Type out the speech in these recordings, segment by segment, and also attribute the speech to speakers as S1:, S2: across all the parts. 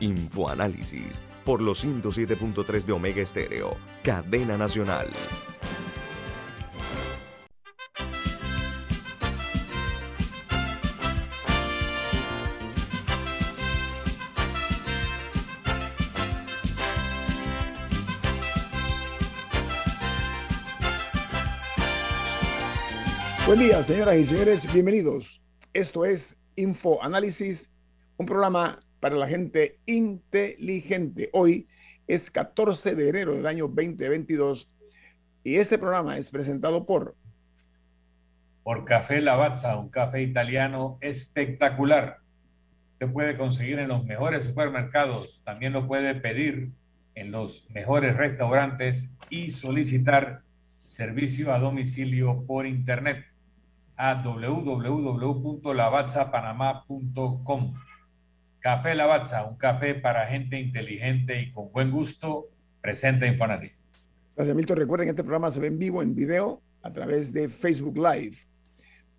S1: Infoanálisis por los 107.3 de Omega Estéreo, cadena nacional.
S2: Buen día, señoras y señores, bienvenidos. Esto es Infoanálisis, un programa para la gente inteligente. Hoy es 14 de enero del año 2022 y este programa es presentado por...
S3: Por Café Lavazza, un café italiano espectacular. Se puede conseguir en los mejores supermercados, también lo puede pedir en los mejores restaurantes y solicitar servicio a domicilio por internet a www.lavazzapanamá.com. Café Lavazza, un café para gente inteligente y con buen gusto, presenta Infoanálisis.
S2: Gracias, Milton. Recuerden que este programa se ve en vivo, en video, a través de Facebook Live.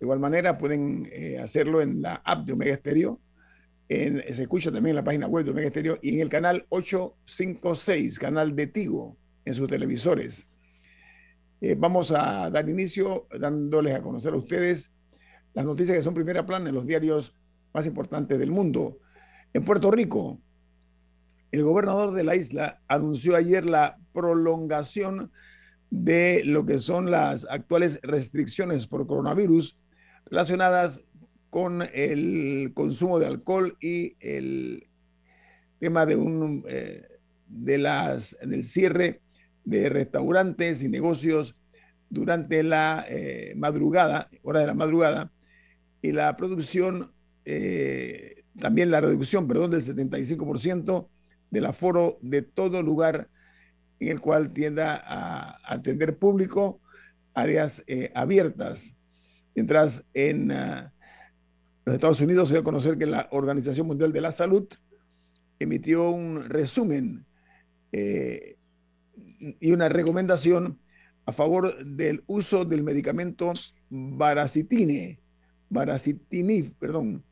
S2: De igual manera, pueden eh, hacerlo en la app de Omega Stereo. En, se escucha también en la página web de Omega Stereo y en el canal 856, canal de Tigo, en sus televisores. Eh, vamos a dar inicio dándoles a conocer a ustedes las noticias que son primera plana en los diarios más importantes del mundo. En Puerto Rico, el gobernador de la isla anunció ayer la prolongación de lo que son las actuales restricciones por coronavirus relacionadas con el consumo de alcohol y el tema de un eh, de las del cierre de restaurantes y negocios durante la eh, madrugada, hora de la madrugada, y la producción eh, también la reducción, perdón, del 75% del aforo de todo lugar en el cual tienda a atender público, áreas eh, abiertas. Mientras en ah, los Estados Unidos se dio a conocer que la Organización Mundial de la Salud emitió un resumen eh, y una recomendación a favor del uso del medicamento baracitine, baracitinib, perdón,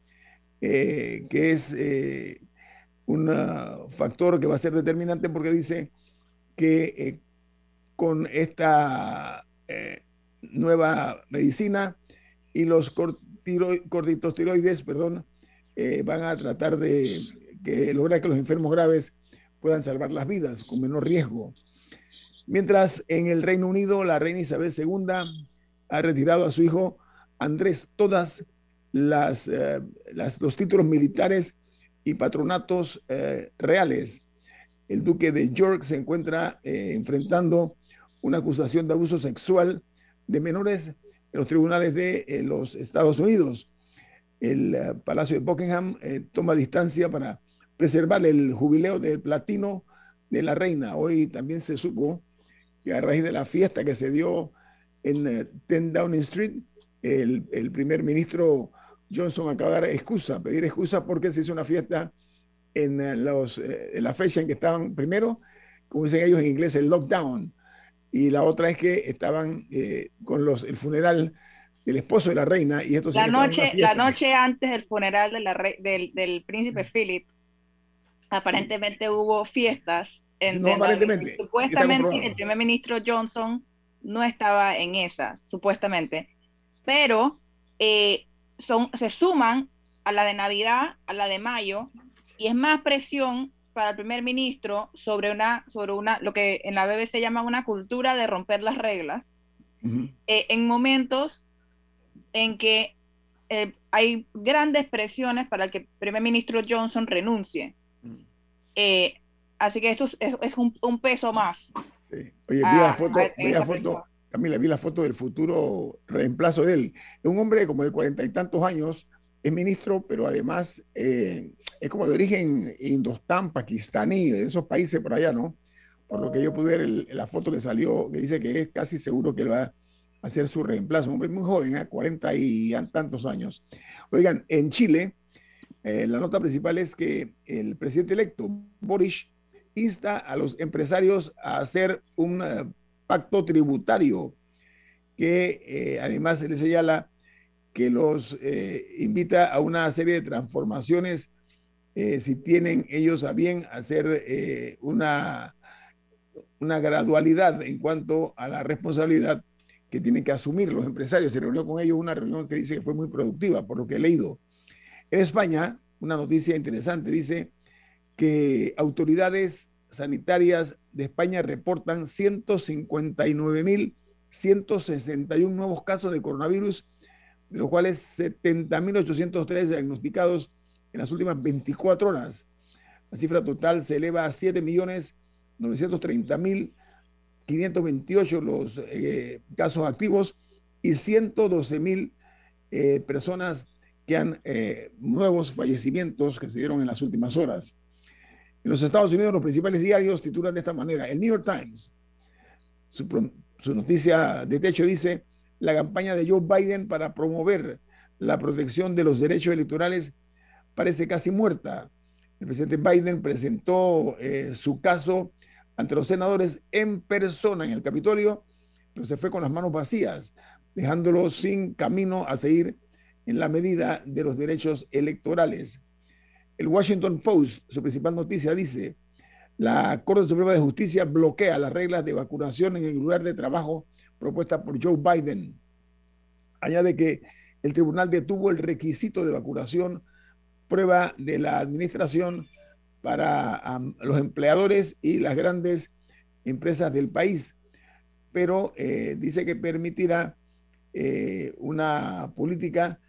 S2: eh, que es eh, un factor que va a ser determinante porque dice que eh, con esta nueva medicina y los corticosteroides, perdón, van a tratar de lograr que los enfermos graves puedan salvar las vidas con menor riesgo. Mientras en el Reino Unido la reina Isabel II ha retirado a su hijo Andrés todas las, eh, las, los títulos militares y patronatos eh, reales. El duque de York se encuentra eh, enfrentando una acusación de abuso sexual de menores en los tribunales de los Estados Unidos. El Palacio de Buckingham toma distancia para preservar el jubileo del platino de la reina. Hoy también se supo que a raíz de la fiesta que se dio en 10 Downing Street, el, el primer ministro Johnson acaba de dar excusa, pedir excusa porque se hizo una fiesta en, eh, los, eh, la fecha en que estaban, primero, como dicen ellos en inglés, el lockdown, y la otra es que estaban eh, con los, el funeral del esposo de la reina y esto
S4: la noche la noche antes del funeral de la del, del, príncipe Philip aparentemente hubo fiestas
S2: en, no, aparentemente,
S4: supuestamente el primer ministro Johnson no estaba en esa supuestamente pero eh, son, se suman a la de Navidad, a la de mayo, y es más presión para el primer ministro sobre una, sobre una, lo que en la BBC se llama una cultura de romper las reglas, eh, en momentos en que eh, hay grandes presiones para que el primer ministro Johnson renuncie. Eh, así que esto es, un, peso más.
S2: Oye, vi la foto, vi la foto Camila, vi la foto del futuro reemplazo de él. Es un hombre como de cuarenta y tantos años, es ministro, pero además eh, es como de origen indostán, pakistaní, de esos países por allá, ¿no? Por lo que yo pude ver la foto que salió, que dice que es casi seguro que va a hacer su reemplazo. Un hombre muy joven, ¿eh? 40 y tantos años. Oigan, en Chile, eh, la nota principal es que el presidente electo, Boris, insta a los empresarios a hacer un eh, pacto tributario que además se le señala que los eh, invita a una serie de transformaciones eh, si tienen ellos a bien hacer eh, una, una gradualidad en cuanto a la responsabilidad que tienen que asumir los empresarios. Se reunió con ellos una reunión que dice que fue muy productiva, por lo que he leído. En España, una noticia interesante dice que autoridades sanitarias de España reportan 159.161 nuevos casos de coronavirus de los cuales 70.803 diagnosticados en las últimas 24 horas. La cifra total se eleva a 7.930.528 los eh, casos activos y 112.000 eh, personas que han eh, nuevos fallecimientos que se dieron en las últimas horas. En los Estados Unidos, los principales diarios titulan de esta manera. El New York Times, su, noticia de techo dice, la campaña de Joe Biden para promover la protección de los derechos electorales parece casi muerta. El presidente Biden presentó eh, su caso ante los senadores en persona en el Capitolio, pero se fue con las manos vacías, dejándolos sin camino a seguir en la medida de los derechos electorales. El Washington Post, su principal noticia, dice, la Corte Suprema de Justicia bloquea las reglas de vacunación en el lugar de trabajo propuesta por Joe Biden. Añade que el tribunal detuvo el requisito de vacunación, prueba de la administración para los empleadores y las grandes empresas del país, pero eh, dice que permitirá eh, una política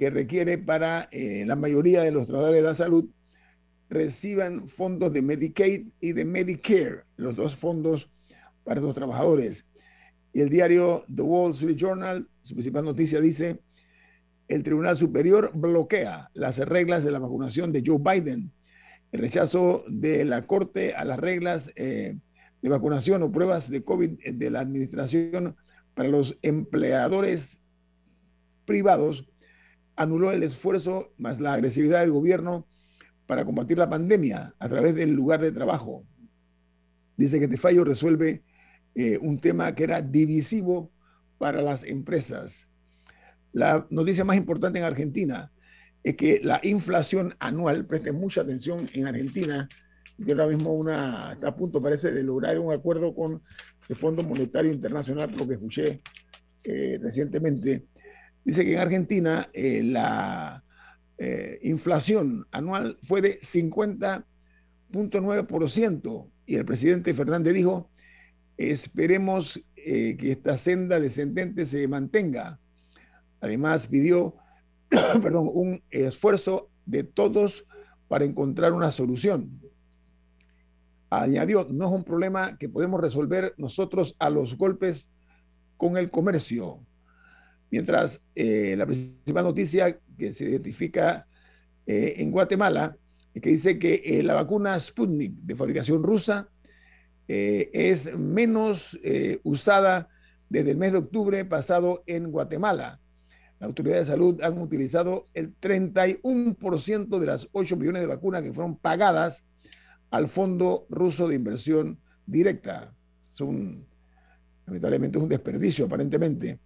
S2: que requiere para eh, la mayoría de los trabajadores de la salud reciban fondos de Medicaid y de Medicare, los dos fondos para los trabajadores. Y el diario The Wall Street Journal, su principal noticia dice, el Tribunal Superior bloquea las reglas de la vacunación de Joe Biden. El rechazo de la Corte a las reglas eh, de vacunación o pruebas de COVID de la administración para los empleadores privados anuló el esfuerzo más la agresividad del gobierno para combatir la pandemia a través del lugar de trabajo. Dice que este fallo resuelve eh, un tema que era divisivo para las empresas. La noticia más importante en Argentina es que la inflación anual, presten mucha atención en Argentina, que ahora mismo una, está a punto, parece, de lograr un acuerdo con el Fondo Monetario Internacional, lo que escuché eh, recientemente, dice que en Argentina eh, la inflación anual fue de 50.9% y el presidente Fernández dijo Esperemos eh, que esta senda descendente se mantenga. Además, pidió perdón, un esfuerzo de todos para encontrar una solución. Añadió, no es un problema que podemos resolver nosotros a los golpes con el comercio. Mientras eh, la principal noticia que se identifica eh, en Guatemala, que dice que la vacuna Sputnik de fabricación rusa eh, es menos eh, usada desde el mes de octubre pasado en Guatemala. La autoridad de salud han utilizado el 31% de las 8 millones de vacunas que fueron pagadas al Fondo Ruso de Inversión Directa. Son, lamentablemente, es un desperdicio aparentemente.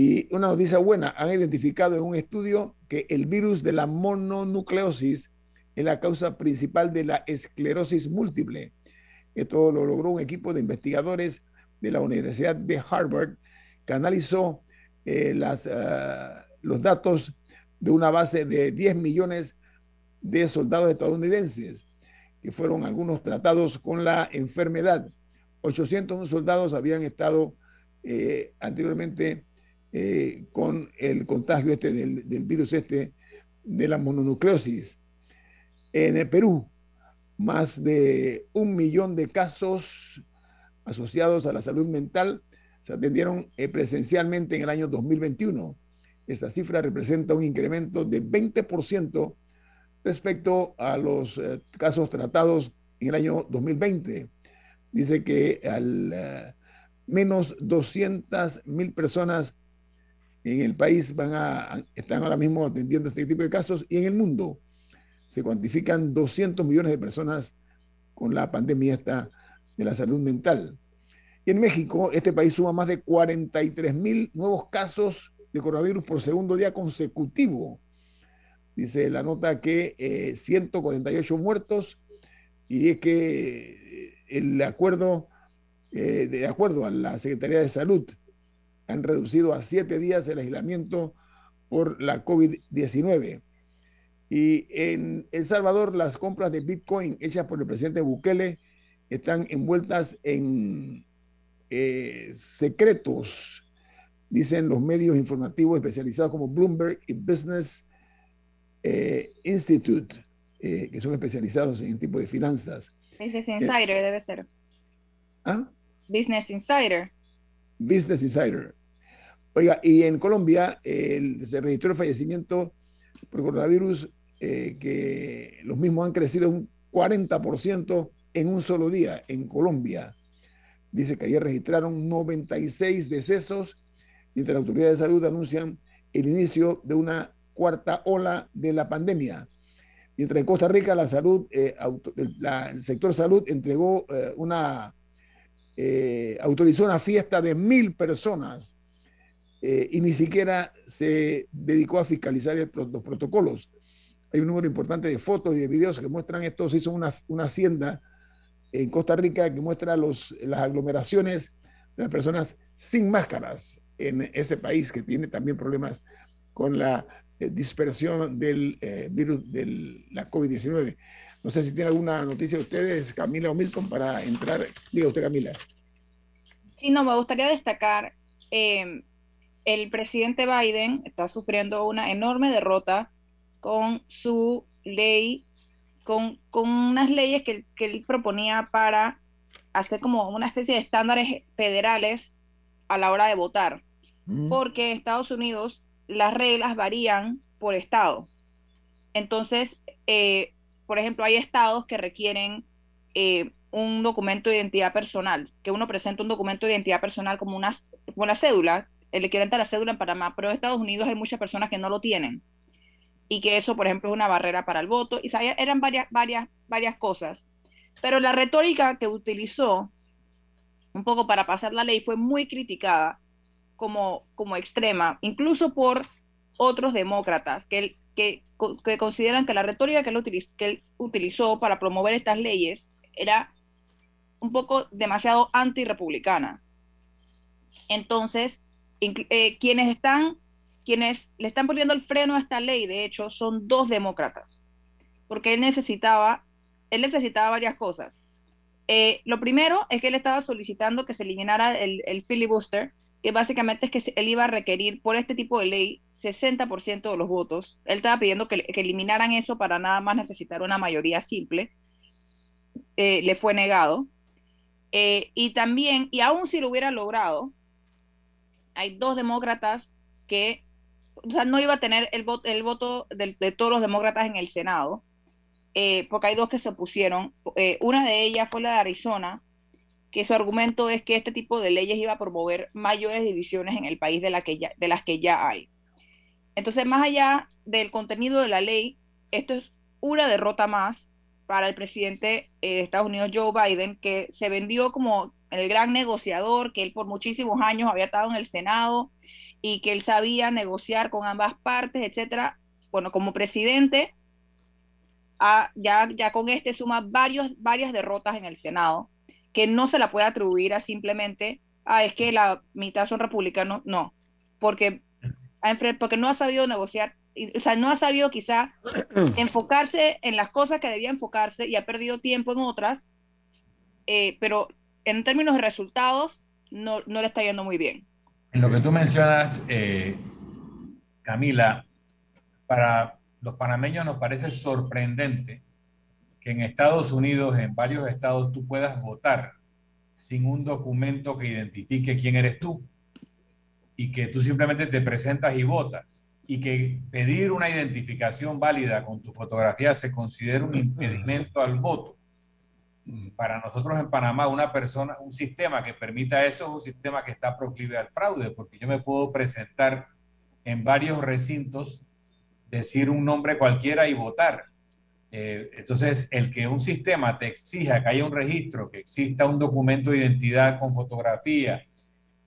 S2: Y una noticia buena, han identificado en un estudio que el virus de la mononucleosis es la causa principal de la esclerosis múltiple. Esto lo logró un equipo de investigadores de la Universidad de Harvard que analizó eh, las, ah, los datos de una base de 10 millones de soldados estadounidenses que fueron algunos tratados con la enfermedad. 800 soldados habían estado eh, anteriormente eh, con el contagio este del, del, virus este de la mononucleosis. En el Perú, más de un millón de casos asociados a la salud mental se atendieron eh, presencialmente en el año 2021. Esta cifra representa un incremento de 20% respecto a los eh, casos tratados en el año 2020. Dice que al eh, menos 200 mil personas en el país van a, están ahora mismo atendiendo este tipo de casos y en el mundo se cuantifican 200 millones de personas con la pandemia esta de la salud mental. Y en México, este país suma más de 43 mil nuevos casos de coronavirus por segundo día consecutivo. Dice la nota que 148 eh, muertos y es que eh, el acuerdo, eh, de acuerdo a la Secretaría de Salud, han reducido a siete días el aislamiento por la COVID-19. Y en El Salvador, las compras de Bitcoin hechas por el presidente Bukele están envueltas en eh, secretos, dicen los medios informativos especializados como Bloomberg y Business eh, Institute, eh, que son especializados en tipo de finanzas.
S4: Business Insider debe ser.
S2: ¿Ah?
S4: Business Insider.
S2: Business Insider. Oiga, y en Colombia se registró el fallecimiento por coronavirus que los mismos han crecido un 40% en un solo día en Colombia. Dice que ayer registraron 96 decesos, mientras las autoridades de salud anuncian el inicio de una cuarta ola de la pandemia. Mientras en Costa Rica la salud, eh, el sector salud entregó eh, una, eh, autorizó una fiesta de mil personas y ni siquiera se dedicó a fiscalizar los protocolos. Hay un número importante de fotos y de videos que muestran esto. Se hizo una, una hacienda en Costa Rica que muestra los, las aglomeraciones de las personas sin máscaras en ese país que tiene también problemas con la eh, dispersión del eh, virus de la COVID-19. No sé si tiene alguna noticia de ustedes, Camila o Milton, para entrar. Diga usted, Camila.
S4: Sí, no, me gustaría destacar, eh, el presidente Biden está sufriendo una enorme derrota con su ley con, unas leyes que, él proponía para hacer como una especie de estándares federales a la hora de votar, mm. porque en Estados Unidos las reglas varían por estado. Entonces, eh, por ejemplo, hay estados que requieren eh, un documento de identidad personal, que uno presenta un documento de identidad personal como una, como una cédula, el equivalente a la cédula en Panamá, pero en Estados Unidos hay muchas personas que no lo tienen y que eso, por ejemplo, es una barrera para el voto, y eran varias, varias, varias cosas. Pero la retórica que utilizó un poco para pasar la ley fue muy criticada como, como extrema, incluso por otros demócratas que, que, que consideran que la retórica que él, utilizó, para promover estas leyes era un poco demasiado antirrepublicana. Entonces, eh, quienes están quienes le están poniendo el freno a esta ley, de hecho, son dos demócratas, porque él necesitaba, él necesitaba varias cosas. Eh, lo primero es que él estaba solicitando que se eliminara el, filibuster, que básicamente es que él iba a requerir por este tipo de ley 60% de los votos. Él estaba pidiendo que, eliminaran eso para nada más necesitar una mayoría simple. Eh, le fue negado. Eh, y también, y aún si lo hubiera logrado, hay dos demócratas que o sea, no iba a tener el, voto, el voto de, todos los demócratas en el Senado, eh, porque hay dos que se opusieron. Eh, una de ellas fue la de Arizona, que su argumento es que este tipo de leyes iba a promover mayores divisiones en el país de, la que ya, de las que ya hay. Entonces, más allá del contenido de la ley, esto es una derrota más para el presidente eh, de Estados Unidos, Joe Biden, que se vendió como el gran negociador, que él por muchísimos años había estado en el Senado y que él sabía negociar con ambas partes, etcétera. Bueno, como presidente, ya, ya con este suma varios, varias derrotas en el Senado, que no se la puede atribuir a simplemente, ah, es que la mitad son republicanos, no, porque, porque no ha sabido negociar, o sea, no ha sabido quizá enfocarse en las cosas que debía enfocarse y ha perdido tiempo en otras, eh, pero en términos de resultados no, no le está yendo muy bien.
S3: En lo que tú mencionas, eh, Camila, para los panameños nos parece sorprendente que en Estados Unidos, en varios estados, tú puedas votar sin un documento que identifique quién eres tú. y que tú simplemente te presentas y votas y que pedir una identificación válida con tu fotografía se considera un impedimento al voto. Para nosotros en Panamá, una persona, un sistema que permita eso es un sistema que está proclive al fraude, porque yo me puedo presentar en varios recintos, decir un nombre cualquiera y votar. Eh, entonces, el que un sistema te exija que haya un registro, que exista un documento de identidad con fotografía,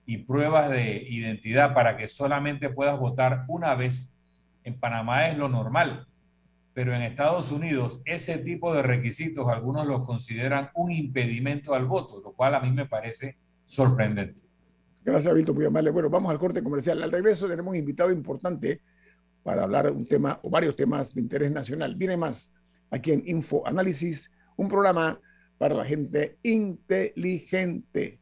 S3: y pruebas de identidad para que solamente puedas votar una vez, en Panamá es lo normal. Pero en Estados Unidos ese tipo de requisitos algunos los consideran un impedimento al voto, lo cual a mí me parece sorprendente.
S2: Gracias, Víctor, muy amable. Bueno, vamos al corte comercial. Al regreso tenemos un invitado importante para hablar un tema o varios temas de interés nacional. Viene más aquí en Info Análisis, un programa para la gente inteligente.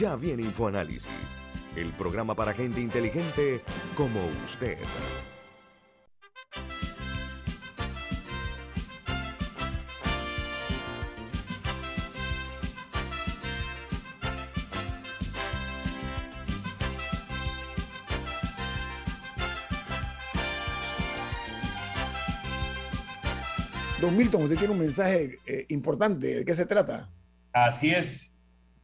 S1: Ya viene InfoAnálisis, el programa para gente inteligente como usted.
S2: Don Milton, usted tiene un mensaje eh, importante. ¿De qué se trata?
S3: Así es.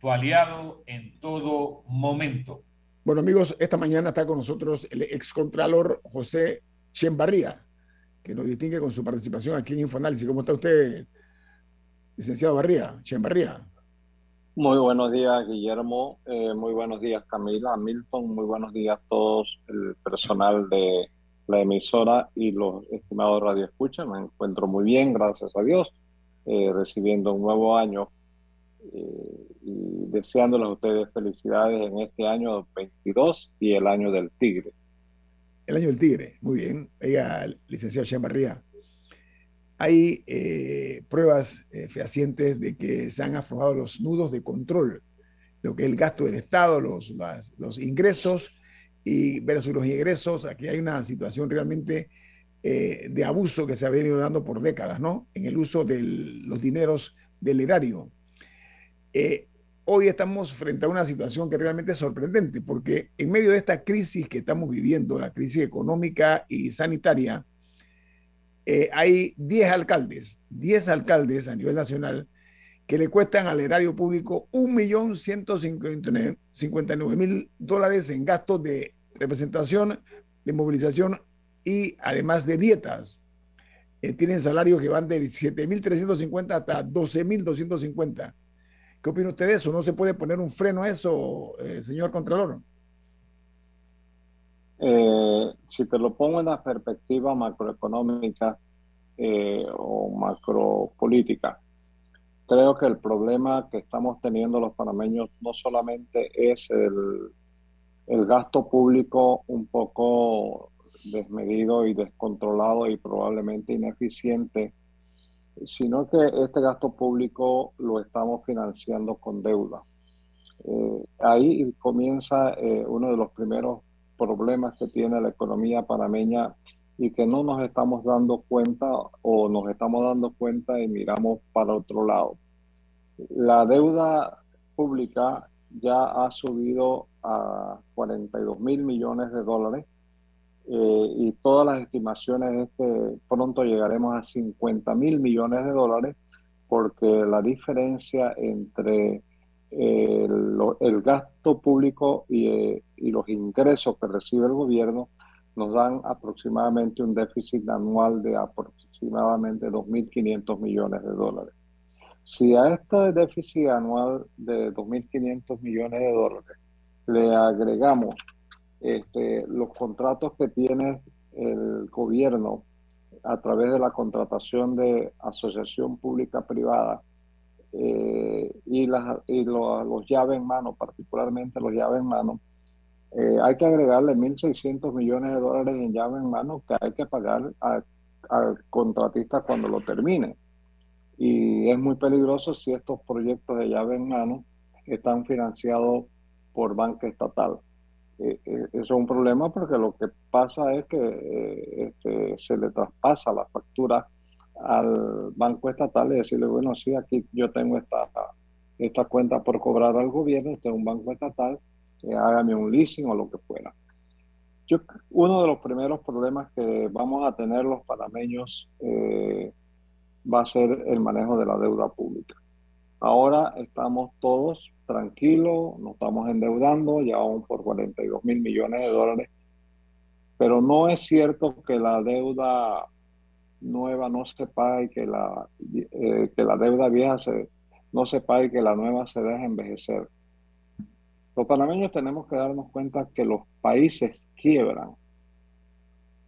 S3: tu aliado en todo momento.
S2: Bueno, amigos, esta mañana está con nosotros el excontralor José Chembarría, que nos distingue con su participación aquí en Infoanálisis. ¿Cómo está usted, licenciado Barría, Chembarría?
S5: Muy buenos días, Guillermo. Eh, muy buenos días, Camila, Milton. Muy buenos días a todos el personal de la emisora y los estimados radioescuchas. Me encuentro muy bien, gracias a Dios, eh, recibiendo un nuevo año eh, y deseándoles a ustedes felicidades en este año 22 y el año del tigre.
S2: El año del tigre, muy bien. Ella, licenciado Chambarría, hay eh, pruebas eh, fehacientes de que se han aflojado los nudos de control, lo que es el gasto del Estado, los, los ingresos y versus los ingresos. Aquí hay una situación realmente de abuso que se ha venido dando por décadas, ¿no? En el uso de los dineros del erario. Eh, hoy estamos frente a una situación que realmente es sorprendente, porque en medio de esta crisis que estamos viviendo, la crisis económica y sanitaria, eh, hay 10 alcaldes, 10 alcaldes a nivel nacional que le cuestan al erario público 1.159.000 dólares en gastos de representación, de movilización y además de dietas. Eh, tienen salarios que van de 17.350 hasta 12.250 ¿Qué opina usted de eso? ¿No se puede poner un freno a eso, eh, señor Contralor?
S5: Eh, si te lo pongo en la perspectiva macroeconómica eh, o macropolítica, creo que el problema que estamos teniendo los panameños no solamente es el, el gasto público un poco desmedido y descontrolado y probablemente ineficiente sino que este gasto público lo estamos financiando con deuda. Eh, ahí comienza eh, uno de los primeros problemas que tiene la economía panameña y que no nos estamos dando cuenta o nos estamos dando cuenta y miramos para otro lado. La deuda pública ya ha subido a 42 mil millones de dólares eh, y todas las estimaciones es que pronto llegaremos a 50 mil millones de dólares porque la diferencia entre el, gasto público y, y, los ingresos que recibe el gobierno nos dan aproximadamente un déficit anual de aproximadamente 2.500 millones de dólares. Si a este déficit anual de 2.500 millones de dólares le agregamos este, los contratos que tiene el gobierno a través de la contratación de asociación pública privada eh, y, las, y los llaves en mano, particularmente los llaves en mano, eh, hay que agregarle 1.600 millones de dólares en llave en mano que hay que pagar al contratista cuando lo termine. Y es muy peligroso si estos proyectos de llave en mano están financiados por banca estatal. Eh, eso es un problema porque lo que pasa es que este, se le traspasa la factura al banco estatal y decirle, bueno, sí, aquí yo tengo esta, esta cuenta por cobrar al gobierno, este es un banco estatal, eh, hágame un leasing o lo que fuera. Yo, uno de los primeros problemas que vamos a tener los panameños eh, va a ser el manejo de la deuda pública. Ahora estamos todos tranquilos, nos estamos endeudando, ya vamos por 42 mil millones de dólares, pero no es cierto que la deuda nueva no se pague y que la, eh, que la deuda vieja se, no se pague y que la nueva se deje envejecer. Los panameños tenemos que darnos cuenta que los países quiebran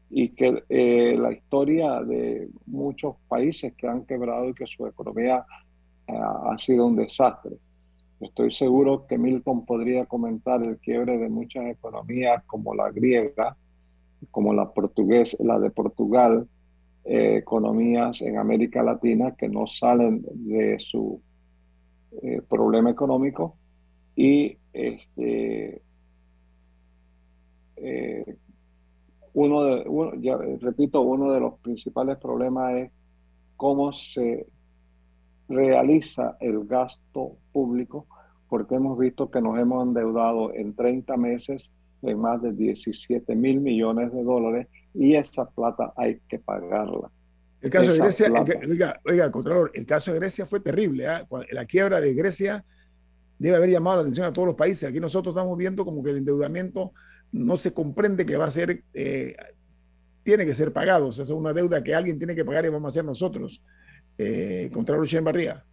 S5: y que eh, la historia de muchos países que han quebrado y que su economía ha sido un desastre. Estoy seguro que Milton podría comentar el quiebre de muchas economías como la griega, como la portuguesa, la de Portugal, eh, economías en América Latina que no salen de su eh, problema económico y este, eh, uno de, ya, repito, uno de los principales problemas es cómo se realiza el gasto público, porque hemos visto que nos hemos endeudado en 30 meses en más de 17 mil millones de dólares y esa plata hay que pagarla.
S2: El caso de Grecia, oiga, oiga, Contralor, el caso de Grecia fue terrible. ¿ah? La quiebra de Grecia debe haber llamado la atención a todos los países. Aquí nosotros estamos viendo como que el endeudamiento no se comprende que va a ser, eh, tiene que ser pagado. O sea, es una deuda que alguien tiene que pagar y vamos a hacer nosotros. Eh, Contralor Chen Barría.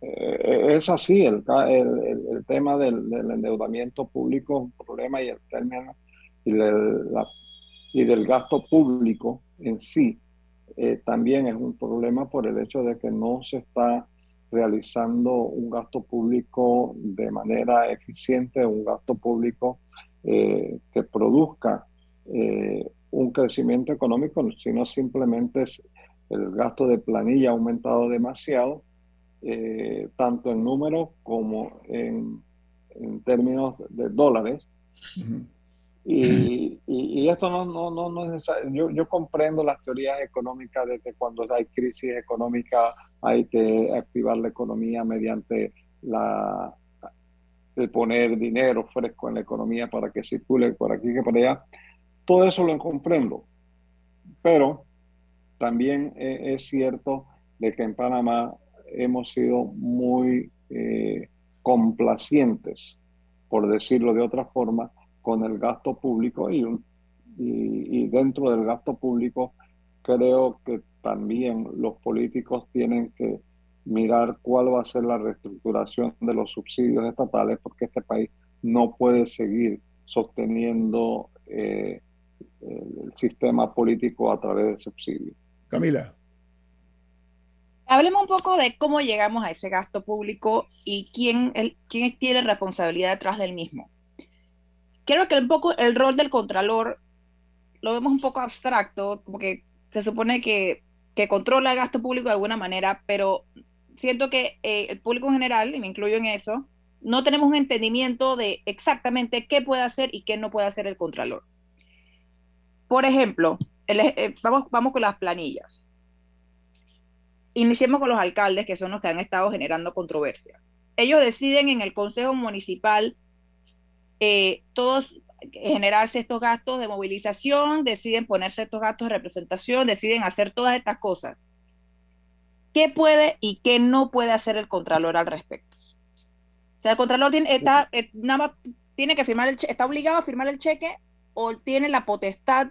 S5: Eh, es así, el, el, tema del, endeudamiento público es un problema y el término y del gasto público en sí eh, también es un problema por el hecho de que no se está realizando un gasto público de manera eficiente, un gasto público eh, que produzca eh, un crecimiento económico, sino simplemente el gasto de planilla ha aumentado demasiado, tanto en números como en, en términos de dólares. Y, y, esto no, no, no, no es yo, yo comprendo las teorías económicas de que cuando hay crisis económica hay que activar la economía mediante la, el poner dinero fresco en la economía para que circule por aquí que por allá. Todo eso lo comprendo. Pero también e, es cierto de que en Panamá hemos sido muy eh, complacientes, por decirlo de otra forma, con el gasto público y, y, dentro del gasto público creo que también los políticos tienen que mirar cuál va a ser la reestructuración de los subsidios estatales porque este país no puede seguir sosteniendo eh, el sistema político a través de subsidios.
S2: Camila.
S4: Hablemos un poco de cómo llegamos a ese gasto público y quién, quién tiene responsabilidad detrás del mismo creo que un poco el rol del contralor lo vemos un poco abstracto, como que se supone que que controla el gasto público de alguna manera, pero siento que eh, el público en general, y me incluyo en eso, no tenemos un entendimiento de exactamente qué puede hacer y qué no puede hacer el Contralor. Por ejemplo, eh, vamos, vamos con las planillas. Iniciemos con los alcaldes, que son los que han estado generando controversia. Ellos deciden en el Consejo Municipal eh, todos generarse estos gastos de movilización, deciden ponerse estos gastos de representación, deciden hacer todas estas cosas. ¿Qué puede y qué no puede hacer el Contralor al respecto? O sea, el Contralor tiene, está, eh, nada tiene que firmar el está obligado a firmar el cheque o tiene la potestad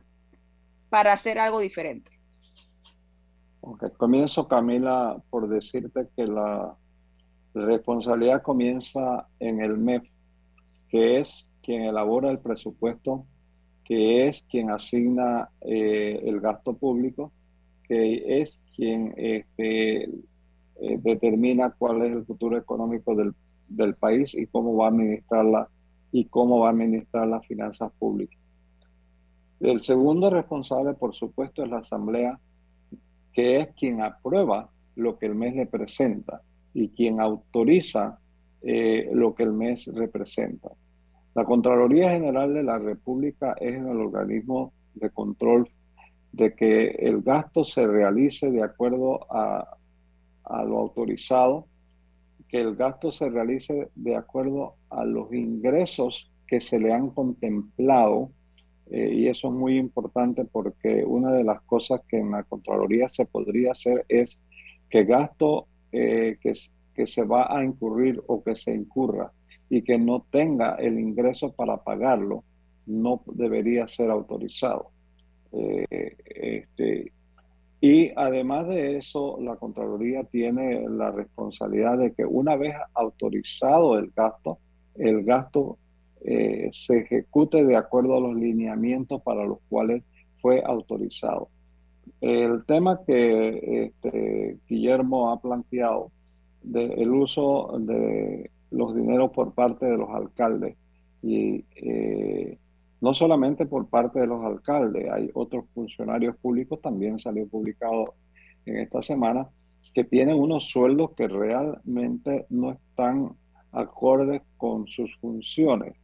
S4: para hacer algo diferente.
S5: Ok, comienzo Camila por decirte que la responsabilidad comienza en el MEF, que es quien elabora el presupuesto, que es quien asigna eh, el gasto público, que es quien este, eh, determina cuál es el futuro económico del, del, país y cómo va a administrarla y cómo va a administrar las finanzas públicas. El segundo responsable, por supuesto, es la Asamblea, que es quien aprueba lo que el mes le presenta y quien autoriza eh, lo que el mes representa. La Contraloría General de la República es el organismo de control de que el gasto se realice de acuerdo a, lo autorizado, que el gasto se realice de acuerdo a los ingresos que se le han contemplado. Eh, y eso es muy importante porque una de las cosas que en la Contraloría se podría hacer es que gasto eh, que, que se va a incurrir o que se incurra y que no tenga el ingreso para pagarlo, no debería ser autorizado. Eh, este, y además de eso, la Contraloría tiene la responsabilidad de que una vez autorizado el gasto, el gasto eh, se ejecute de acuerdo a los lineamientos para los cuales fue autorizado. El tema que este, Guillermo ha planteado del uso de los dineros por parte de los alcaldes. Y eh, no solamente por parte de los alcaldes, hay otros funcionarios públicos, también salió publicado en esta semana, que tienen unos sueldos que realmente no están acordes con sus funciones.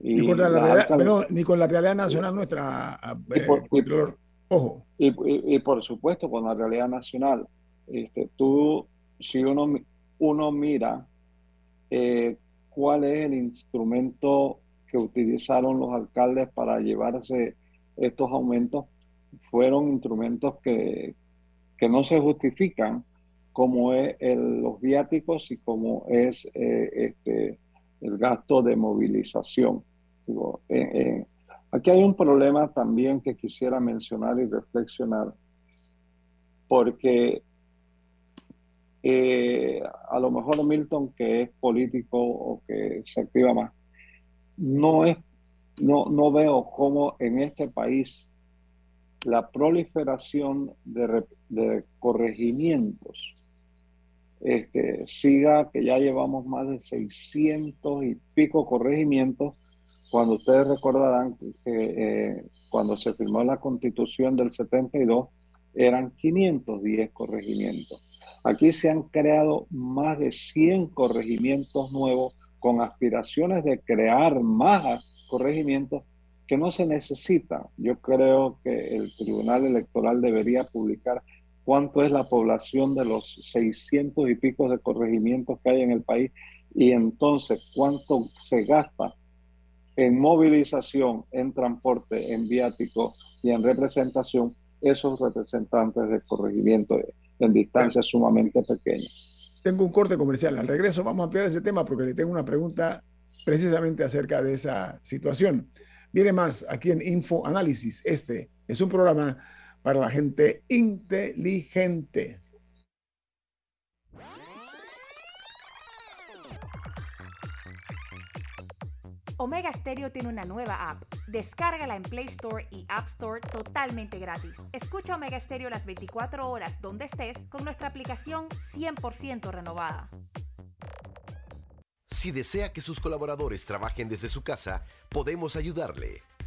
S2: Y ni, con la realidad, ni con la realidad nacional nuestra,
S5: y por, eh, ojo. Y, por supuesto con la realidad nacional. Este, tú, si uno, uno mira eh, cuál es el instrumento que utilizaron los alcaldes para llevarse estos aumentos. Fueron instrumentos que, que no se justifican, como es los viáticos y como es eh, este, el gasto de movilización. Eh, aquí hay un problema también que quisiera mencionar y reflexionar, porque eh, a lo mejor Milton, que es político o que se activa más, no, es, no, no veo cómo en este país la proliferación de corregimientos este, siga, que ya llevamos más de 600 y pico corregimientos, cuando ustedes recordarán que eh, cuando se firmó la constitución del 72 eran 510 corregimientos. Aquí se han creado más de 100 corregimientos nuevos con aspiraciones de crear más corregimientos que no se necesitan. Yo creo que el Tribunal Electoral debería publicar cuánto es la población de los 600 y pico de corregimientos que hay en el país y entonces cuánto se gasta en movilización, en transporte, en viático y en representación esos representantes de corregimiento en distancias sumamente pequeñas.
S2: Tengo un corte comercial. Al regreso vamos a ampliar ese tema porque le tengo una pregunta precisamente acerca de esa situación. Viene más aquí en Info Análisis. Este es un programa para la gente inteligente.
S6: Omega Stereo tiene una nueva app. Descárgala en Play Store y App Store totalmente gratis. Escucha Omega Stereo las 24 horas donde estés con nuestra aplicación 100% renovada.
S7: Si desea que sus colaboradores trabajen desde su casa, podemos ayudarle.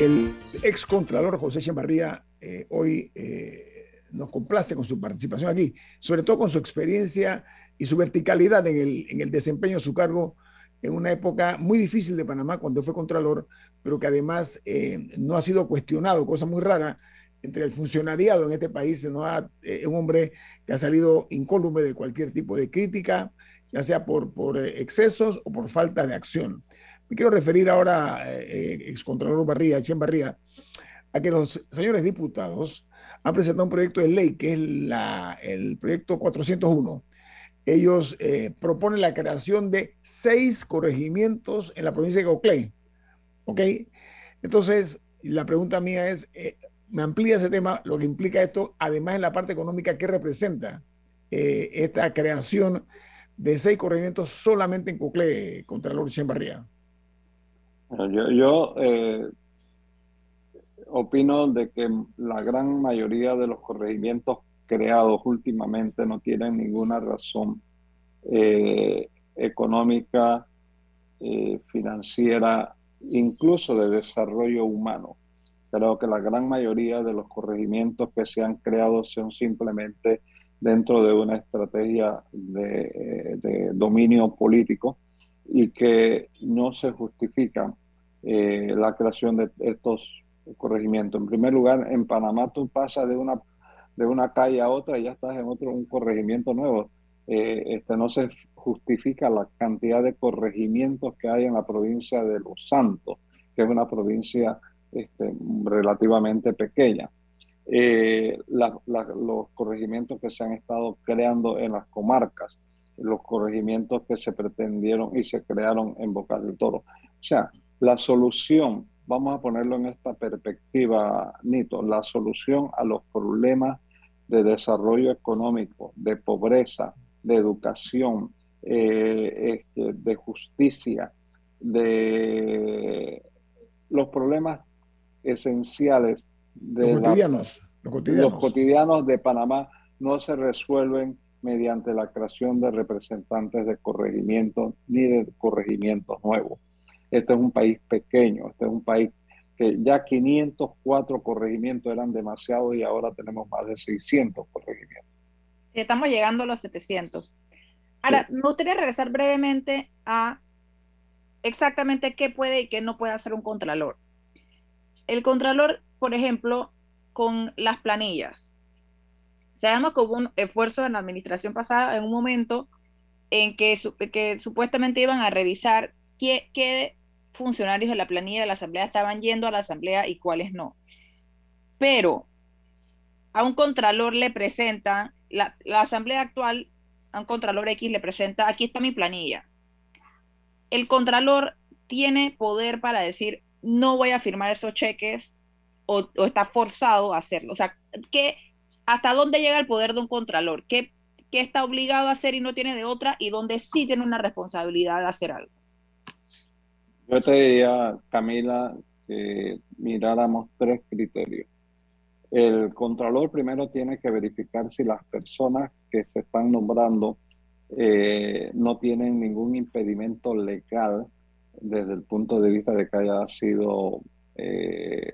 S2: El ex contralor José Chambarría eh, hoy eh, nos complace con su participación aquí, sobre todo con su experiencia y su verticalidad en el, desempeño de su cargo en una época muy difícil de Panamá cuando fue contralor, pero que además eh, no ha sido cuestionado, cosa muy rara entre el funcionariado en este país, no ha, un hombre que ha salido incólume de cualquier tipo de crítica, ya sea por, por excesos o por falta de acción. Me quiero referir ahora, eh, excontralor Barría, Chen Barría, a que los señores diputados han presentado un proyecto de ley que es la, el proyecto 401. Ellos eh, proponen la creación de seis corregimientos en la provincia de Coclé. ¿Ok? Entonces, la pregunta mía es, eh, me amplía ese tema, lo que implica esto, además en la parte económica, ¿qué representa eh, esta creación de seis corregimientos solamente en Coclé, Contralor Barría?
S5: Yo, eh, opino de que la gran mayoría de los corregimientos creados últimamente no tienen ninguna razón eh, económica, eh, financiera, incluso de desarrollo humano. Creo que la gran mayoría de los corregimientos que se han creado son simplemente dentro de una estrategia de dominio político y que no se justifican eh, la creación de estos corregimientos. En primer lugar, en Panamá tú pasas de una, de una calle a otra y ya estás en otro un corregimiento nuevo. Eh, este, no se justifica la cantidad de corregimientos que hay en la provincia de Los Santos, que es una provincia este, relativamente pequeña. Eh, los corregimientos que se han estado creando en las comarcas, los corregimientos que se pretendieron y se crearon en Boca del Toro. O sea, la solución, vamos a ponerlo en esta perspectiva, Nito, la solución a los problemas de desarrollo económico, de pobreza, de educación, eh, este, de justicia, de los problemas esenciales de
S2: los cotidianos,
S5: los cotidianos de Panamá no se resuelven mediante la creación de representantes de corregimiento ni de corregimientos nuevos. Este es un país pequeño, este es un país que ya 504 corregimientos eran demasiado y ahora tenemos más de 600 corregimientos.
S4: Sí, estamos llegando a los 700. Ahora, me gustaría regresar brevemente a exactamente qué puede y qué no puede hacer un contralor. El contralor, por ejemplo, con las planillas. Sabemos que hubo un esfuerzo en la administración pasada en un momento en que, que supuestamente iban a revisar qué, qué funcionarios de la planilla de la Asamblea estaban yendo a la Asamblea y cuáles no. Pero a un contralor le presenta, la, Asamblea actual, a un contralor X le presenta, aquí está mi planilla. El contralor tiene poder para decir, no voy a firmar esos cheques o, está forzado a hacerlo. O sea, ¿qué, ¿hasta dónde llega el poder de un contralor? ¿Qué, ¿Qué está obligado a hacer y no tiene de otra? Y dónde sí tiene una responsabilidad de hacer algo.
S5: Yo te diría, Camila, que miráramos tres criterios. El contralor primero tiene que verificar si las personas que se están nombrando eh, no tienen ningún impedimento legal desde el punto de vista de que haya sido eh,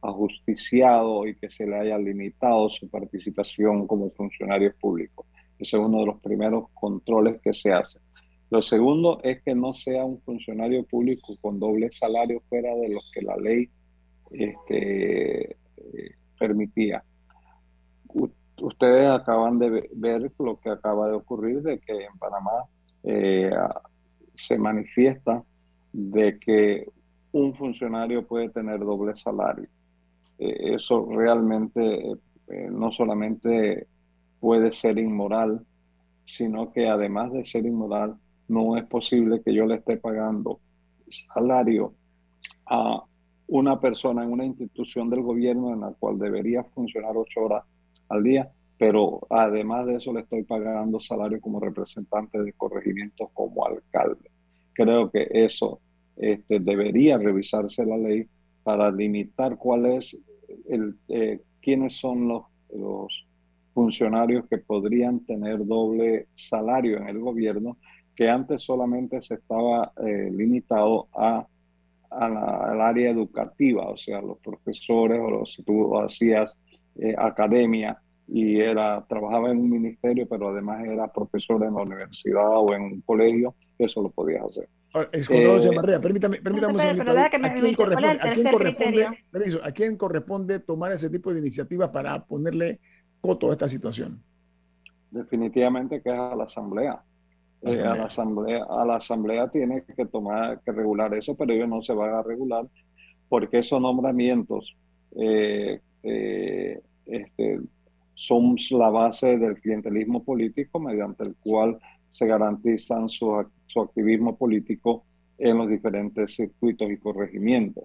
S5: ajusticiado y que se le haya limitado su participación como funcionarios públicos. Ese es uno de los primeros controles que se hace. Lo segundo es que no sea un funcionario público con doble salario fuera de los que la ley este, eh, permitía. ustedes acaban de ver lo que acaba de ocurrir, de que en Panamá eh, se manifiesta de que un funcionario puede tener doble salario. Eh, eso realmente no solamente puede ser inmoral, sino que además de ser inmoral, no es posible que yo le esté pagando salario a una persona en una institución del gobierno en la cual debería funcionar ocho horas al día, pero además de eso le estoy pagando salario como representante de corregimiento como alcalde. Creo que eso este, debería revisarse la ley para limitar cuál es el, eh, quiénes son los funcionarios que podrían tener doble salario en el gobierno, que antes solamente se estaba eh, limitado a, al área educativa, o sea, los profesores o los, si tú hacías eh, academia y era, trabajaba en un ministerio, pero además era profesor en la universidad o en un colegio, eso lo podías hacer.
S2: Eh, permítame, permítame ¿a, quién corresponde, ¿a, quién corresponde, ¿a quién corresponde tomar ese tipo de iniciativa para ponerle coto a esta situación?
S5: Definitivamente que es a la asamblea. Eh, a la asamblea, a la asamblea tiene que tomar, que regular eso, pero ellos no se van a regular porque esos nombramientos eh, eh, este, son la base del clientelismo político mediante el cual se garantizan su, su activismo político en los diferentes circuitos y corregimientos.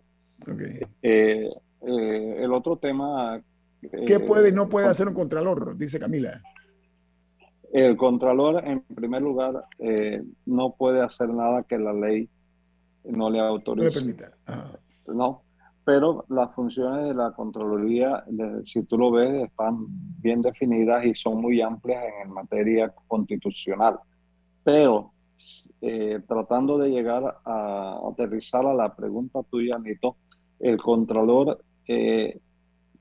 S5: Eh, eh, el otro tema...
S2: ¿Qué puede y no puede hacer un contralor? Dice Camila.
S5: El contralor, en primer lugar, eh, no puede hacer nada que la ley no le autorice. No le permita. Ah. No, pero las funciones de la Contraloría, si tú lo ves, están bien definidas y son muy amplias en materia constitucional. Pero eh, tratando de llegar a aterrizar a la pregunta tuya, Nito, el Contralor eh,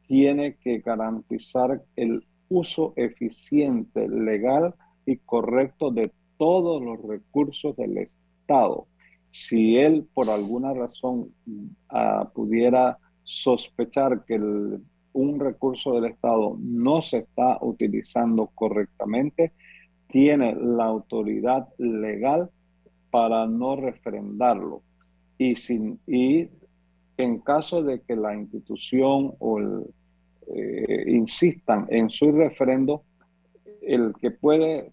S5: tiene que garantizar el uso eficiente, legal y correcto de todos los recursos del Estado. Si él por alguna razón ah, pudiera sospechar que un recurso del Estado no se está utilizando correctamente, tiene la autoridad legal para no refrendarlo. Y, sin, y en caso de que la institución o el, eh, insistan en su refrendo, el que puede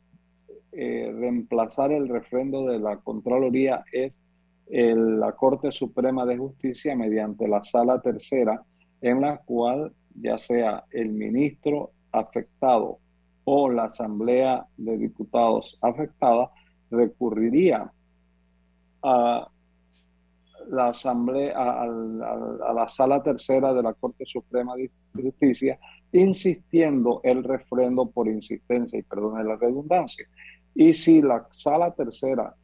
S5: eh, reemplazar el refrendo de la Contraloría es la Corte Suprema de Justicia mediante la Sala Tercera, en la cual ya sea el ministro afectado o la Asamblea de Diputados afectada recurriría a la Asamblea, a, la Sala Tercera de la Corte Suprema de Justicia, insistiendo el refrendo por insistencia, y perdone la redundancia. Y si la Sala Tercera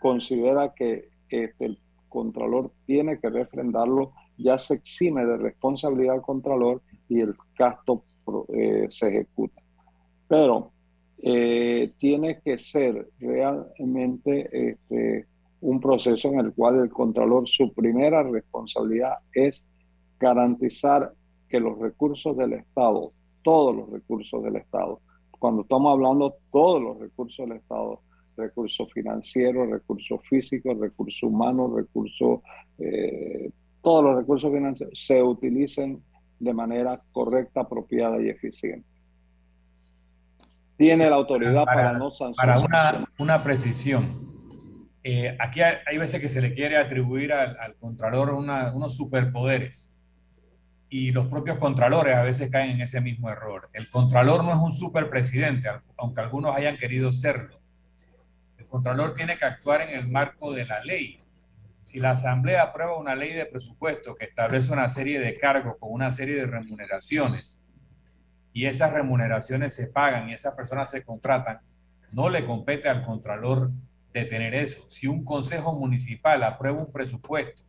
S5: considera que este, el Contralor tiene que refrendarlo, ya se exime de responsabilidad al Contralor y el gasto eh, se ejecuta pero eh, tiene que ser realmente este, un proceso en el cual el Contralor, su primera responsabilidad es garantizar que los recursos del Estado, todos los recursos del Estado, cuando estamos hablando todos los recursos del Estado, recursos financieros, recursos físicos, recursos humanos, recursos, eh, todos los recursos financieros se utilicen de manera correcta, apropiada y eficiente tiene la autoridad para, no sancionar.
S3: Para una, precisión. Eh, aquí hay, veces que se le quiere atribuir al, Contralor unos superpoderes y los propios Contralores a veces caen en ese mismo error. El Contralor no es un superpresidente, aunque algunos hayan querido serlo. El Contralor tiene que actuar en el marco de la ley. Si la Asamblea aprueba una ley de presupuesto que establece una serie de cargos con una serie de remuneraciones, y esas remuneraciones se pagan y esas personas se contratan, no le compete al Contralor detener eso. Si un consejo municipal aprueba un presupuesto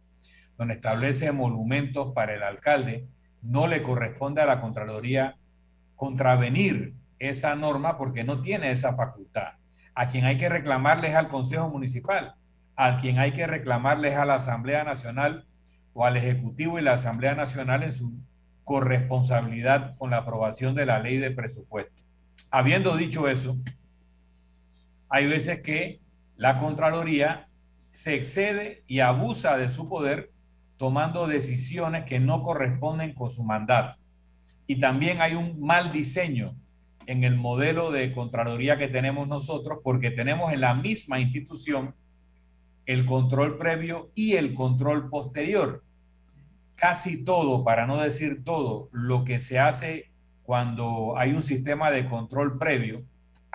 S3: donde establece monumentos para el alcalde, no le corresponde a la Contraloría contravenir esa norma porque no tiene esa facultad. A quien hay que reclamarles al Consejo Municipal, a quien hay que reclamarles a la Asamblea Nacional o al Ejecutivo y la Asamblea Nacional en su corresponsabilidad con la aprobación de la ley de presupuesto. Habiendo dicho eso, hay veces que la Contraloría se excede y abusa de su poder tomando decisiones que no corresponden con su mandato. Y también hay un mal diseño en el modelo de Contraloría que tenemos nosotros porque tenemos en la misma institución el control previo y el control posterior casi todo, para no decir todo, lo que se hace cuando hay un sistema de control previo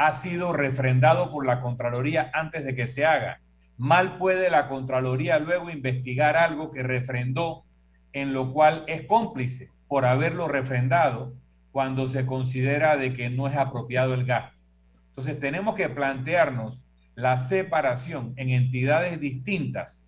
S3: ha sido refrendado por la Contraloría antes de que se haga. Mal puede la Contraloría luego investigar algo que refrendó, en lo cual es cómplice por haberlo refrendado cuando se considera de que no es apropiado el gasto. Entonces tenemos que plantearnos la separación en entidades distintas,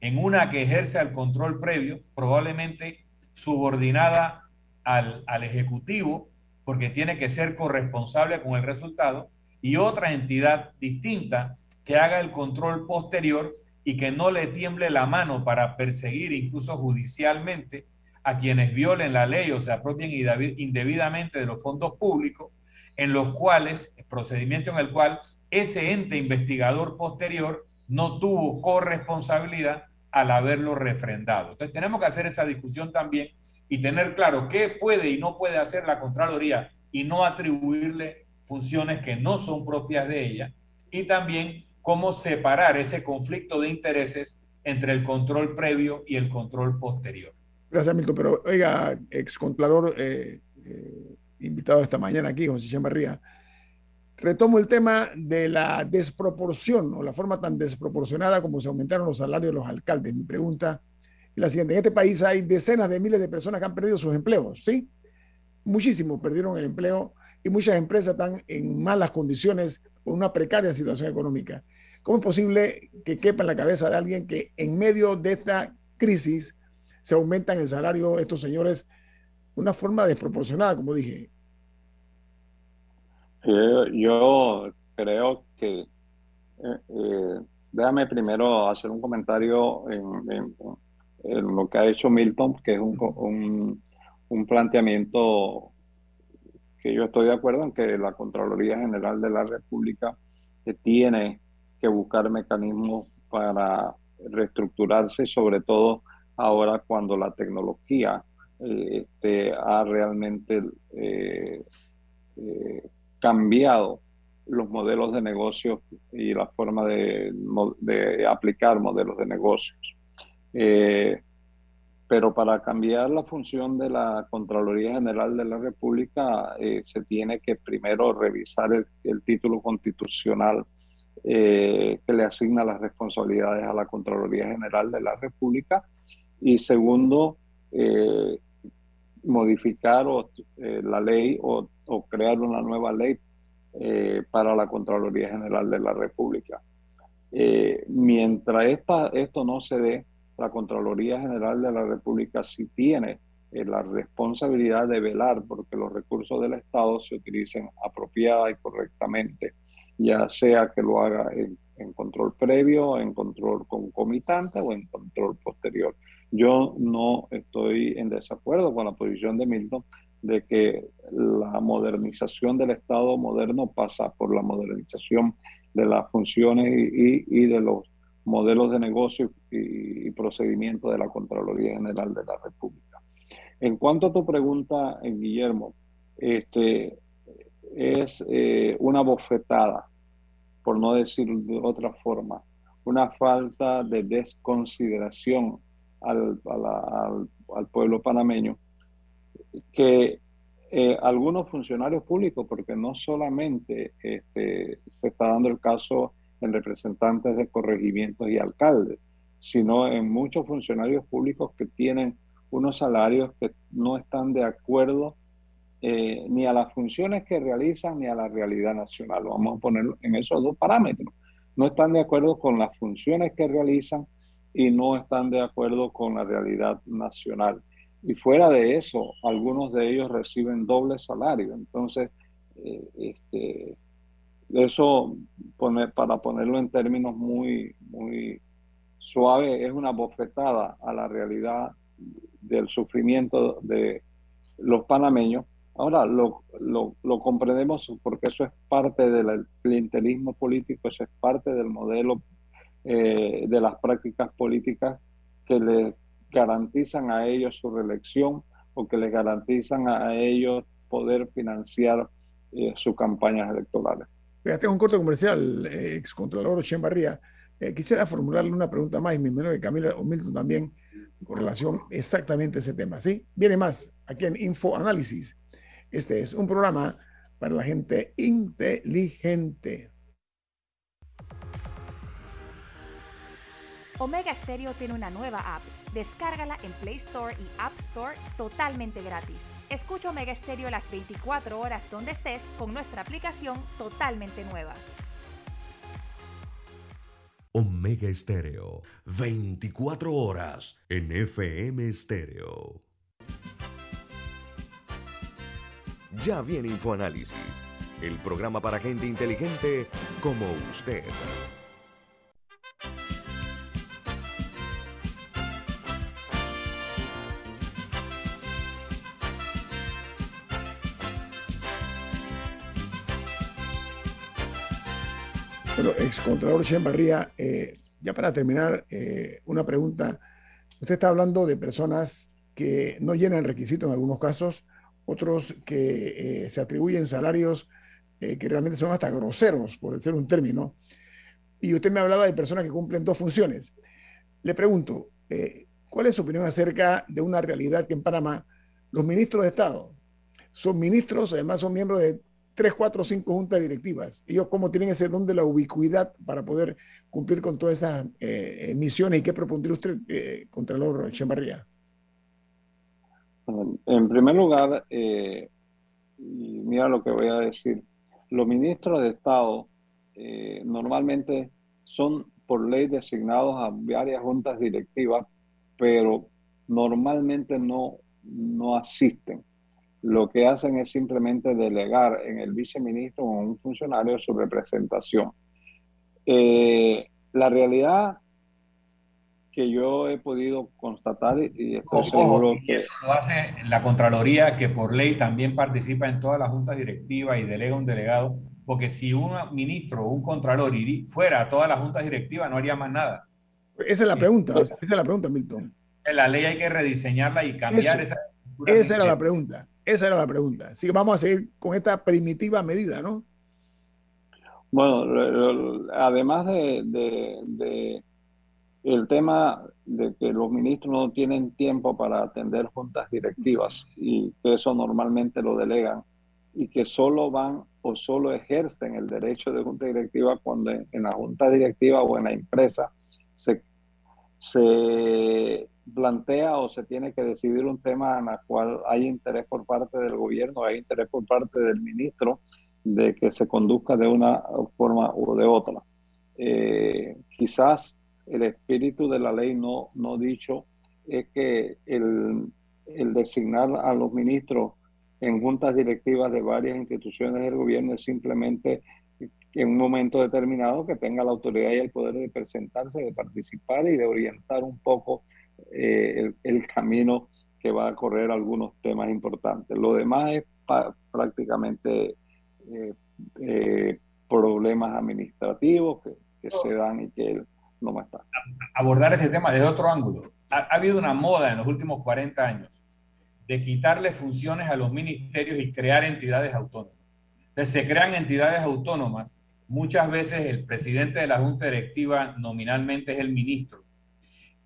S3: en una que ejerce el control previo, probablemente subordinada al, al Ejecutivo, porque tiene que ser corresponsable con el resultado, y otra entidad distinta que haga el control posterior y que no le tiemble la mano para perseguir incluso judicialmente a quienes violen la ley o se apropien indebidamente de los fondos públicos, en los cuales, procedimiento en el cual ese ente investigador posterior no tuvo corresponsabilidad al haberlo refrendado. Entonces tenemos que hacer esa discusión también y tener claro qué puede y no puede hacer la Contraloría y no atribuirle funciones que no son propias de ella y también cómo separar ese conflicto de intereses entre el control previo y el control posterior.
S2: Gracias, Milton. Pero, oiga, ex Contralor, eh, eh, invitado esta mañana aquí, José Chambarría, retomo el tema de la desproporción o la forma tan desproporcionada como se aumentaron los salarios de los alcaldes. Mi pregunta es la siguiente. En este país hay decenas de miles de personas que han perdido sus empleos, ¿sí? Muchísimos perdieron el empleo y muchas empresas están en malas condiciones o una precaria situación económica. ¿Cómo es posible que quepa en la cabeza de alguien que en medio de esta crisis se aumentan el salario de estos señores de una forma desproporcionada, como dije.
S5: yo creo que, eh, eh, déjame primero hacer un comentario en, lo que ha hecho Milton, que es un, un, planteamiento que yo estoy de acuerdo en que la Contraloría General de la República tiene que buscar mecanismos para reestructurarse, sobre todo ahora cuando la tecnología eh, este, ha realmente eh, eh, cambiado los modelos de negocios y la forma de, aplicar modelos de negocios. Pero para cambiar la función de la Contraloría General de la República se tiene que primero revisar el título constitucional que le asigna las responsabilidades a la Contraloría General de la República y segundo, eh, modificar eh, la ley o, crear una nueva ley eh, para la Contraloría General de la República. mientras esta, esto no se dé, la Contraloría General de la República sí tiene la responsabilidad de velar porque los recursos del Estado se utilicen apropiada y correctamente, ya sea que lo haga en, en control previo, en control concomitante o en control posterior. Yo no estoy en desacuerdo con la posición de Milton de que la modernización del Estado moderno pasa por la modernización de las funciones y, de los modelos de negocio y, procedimientos de la Contraloría General de la República. En cuanto a tu pregunta, eh, Guillermo, este, es eh, una bofetada, por no decir de otra forma, una falta de desconsideración al, al, pueblo panameño, que eh, algunos funcionarios públicos, porque no solamente este, se está dando el caso en representantes de corregimientos y alcaldes, sino en muchos funcionarios públicos que tienen unos salarios que no están de acuerdo eh, ni a las funciones que realizan ni a la realidad nacional. Vamos a ponerlo en esos dos parámetros. No están de acuerdo con las funciones que realizan y no están de acuerdo con la realidad nacional. Y fuera de eso, algunos de ellos reciben doble salario. Entonces, eh, este, eso, para ponerlo en términos muy, muy suaves, es una bofetada a la realidad del sufrimiento de los panameños. Ahora lo, lo, lo comprendemos porque eso es parte del clientelismo político, eso es parte del modelo eh, de las prácticas políticas que les garantizan a ellos su reelección o que les garantizan a ellos poder financiar eh, sus campañas electorales.
S2: Fíjate, un corte comercial, ex Contralor Barría. Eh, quisiera formularle una pregunta más, y me imagino que Camila o también, con relación exactamente a ese tema. ¿sí? Viene más aquí en Info Análisis. Este es un programa para la gente inteligente.
S6: Omega Stereo tiene una nueva app. Descárgala en Play Store y App Store totalmente gratis. Escucha Omega Stereo las 24 horas donde estés con nuestra aplicación totalmente nueva.
S1: Omega Estéreo, 24 horas en FM Estéreo. Ya viene InfoAnálisis, el programa para gente inteligente como usted.
S2: Bueno, excontralor Barría, eh, ya para terminar, eh, una pregunta. Usted está hablando de personas que no llenan requisitos en algunos casos, otros que eh, se atribuyen salarios que realmente son hasta groseros, por decir un término. Y usted me hablaba de personas que cumplen dos funciones. Le pregunto, ¿cuál es su opinión acerca de una realidad que en Panamá los ministros de Estado son ministros, además son miembros de tres, cuatro, cinco juntas directivas. Ellos cómo tienen ese don de la ubicuidad para poder cumplir con todas esas eh, eh, misiones y qué propondría usted, eh, Contralor Chambarría.
S5: En primer lugar, y mira lo que voy a decir, los ministros de Estado normalmente son por ley designados a varias juntas directivas, pero normalmente no, no asisten lo que hacen es simplemente delegar en el viceministro o un funcionario su representación. Eh, la realidad que yo he podido constatar y estoy seguro
S3: que... Eso lo hace la Contraloría, que por ley también participa en todas las juntas directivas y delega un delegado, porque si un ministro o un Contralor fuera a todas las juntas directivas no haría más nada.
S2: Esa es la pregunta, esa es la pregunta, Milton.
S3: La ley hay que rediseñarla y cambiar esa...
S2: Esa era la pregunta. Esa era la pregunta. Así que vamos a seguir con esta primitiva medida, ¿no?
S5: Bueno, además de, el tema de que los ministros no tienen tiempo para atender juntas directivas y que eso normalmente lo delegan y que solo van o solo ejercen el derecho de junta directiva cuando en, en la junta directiva o en la empresa se, se plantea o se tiene que decidir un tema en el cual hay interés por parte del gobierno, hay interés por parte del ministro de que se conduzca de una forma u de otra. Eh, quizás el espíritu de la ley no, no dicho es que el, el designar a los ministros en juntas directivas de varias instituciones del gobierno es simplemente en un momento determinado que tenga la autoridad y el poder de presentarse, de participar y de orientar un poco eh, el, camino que va a correr algunos temas importantes. Lo demás es prácticamente eh, eh, problemas administrativos que, se dan y que él no más está.
S3: Abordar este tema desde otro ángulo. Ha, ha habido una moda en los últimos 40 años de quitarle funciones a los ministerios y crear entidades autónomas. Se crean entidades autónomas. Muchas veces el presidente de la junta directiva nominalmente es el ministro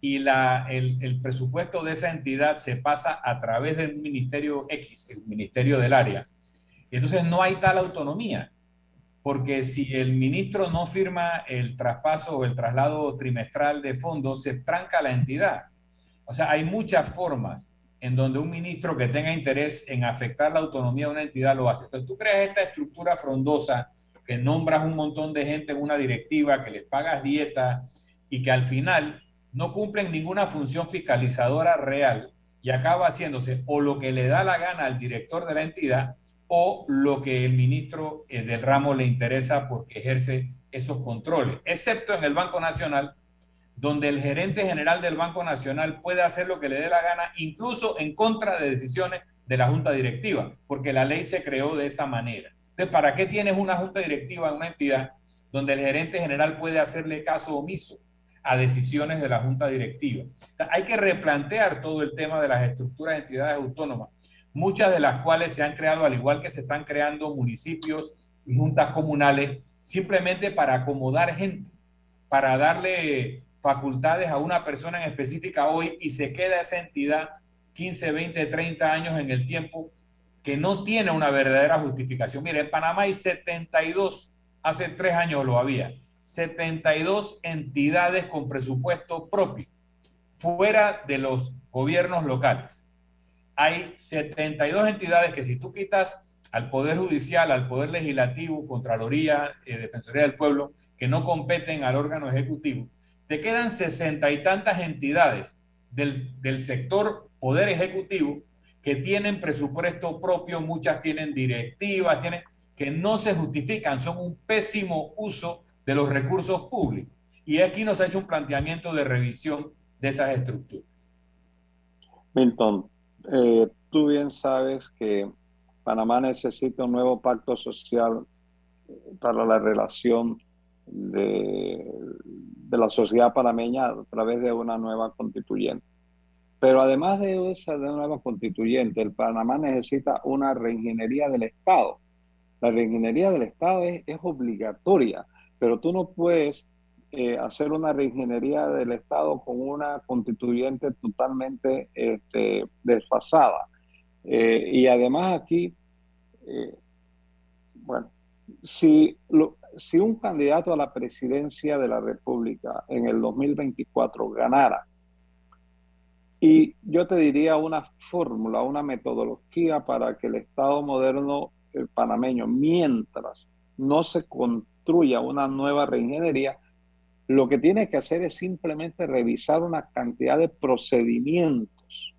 S3: y la, el, el, presupuesto de esa entidad se pasa a través del ministerio X, el ministerio del área. Y entonces no hay tal autonomía, porque si el ministro no firma el traspaso o el traslado trimestral de fondos, se tranca la entidad. O sea, hay muchas formas en donde un ministro que tenga interés en afectar la autonomía de una entidad lo hace. Entonces tú creas esta estructura frondosa que nombras un montón de gente en una directiva, que les pagas dieta y que al final no cumplen ninguna función fiscalizadora real y acaba haciéndose o lo que le da la gana al director de la entidad o lo que el ministro eh, del ramo le interesa porque ejerce esos controles, excepto en el Banco Nacional, donde el gerente general del Banco Nacional puede hacer lo que le dé la gana, incluso en contra de decisiones de la junta directiva, porque la ley se creó de esa manera. Entonces, ¿para qué tienes una junta directiva en una entidad donde el gerente general puede hacerle caso omiso? a decisiones de la junta directiva. hay que replantear todo el tema de las estructuras de entidades autónomas, muchas de las cuales se han creado, al igual que se están creando municipios y juntas comunales, simplemente para acomodar gente. para darle facultades a una persona en específica hoy y se queda esa entidad 15, 20, 30 años en el tiempo que no tiene una verdadera justificación. Mire, en Panamá hay 72, hace tres años lo había, 72 entidades con presupuesto propio, fuera de los gobiernos locales. Hay 72 entidades que si tú quitas al Poder Judicial, al Poder Legislativo, Contraloría, eh, Defensoría del Pueblo, que no competen al órgano ejecutivo, te quedan sesenta y tantas entidades del, del sector Poder Ejecutivo que tienen presupuesto propio, muchas tienen directivas, tienen, que no se justifican, son un pésimo uso de los recursos públicos. Y aquí nos ha hecho un planteamiento de revisión de esas estructuras.
S5: Milton, eh, tú bien sabes que Panamá necesita un nuevo pacto social para la relación de, de la sociedad panameña a través de una nueva constituyente. Pero además de esa de nueva constituyente, el Panamá necesita una reingeniería del Estado. La reingeniería del Estado es, obligatoria, pero tú no puedes eh, hacer una reingeniería del Estado con una constituyente totalmente este, desfasada. Eh, y además aquí, eh, bueno, si, si un candidato a la presidencia de la República en el 2024 ganara y yo te diría una fórmula, una metodología para que el Estado moderno panameño, mientras no se construya una nueva reingeniería, lo que tiene que hacer es simplemente revisar una cantidad de procedimientos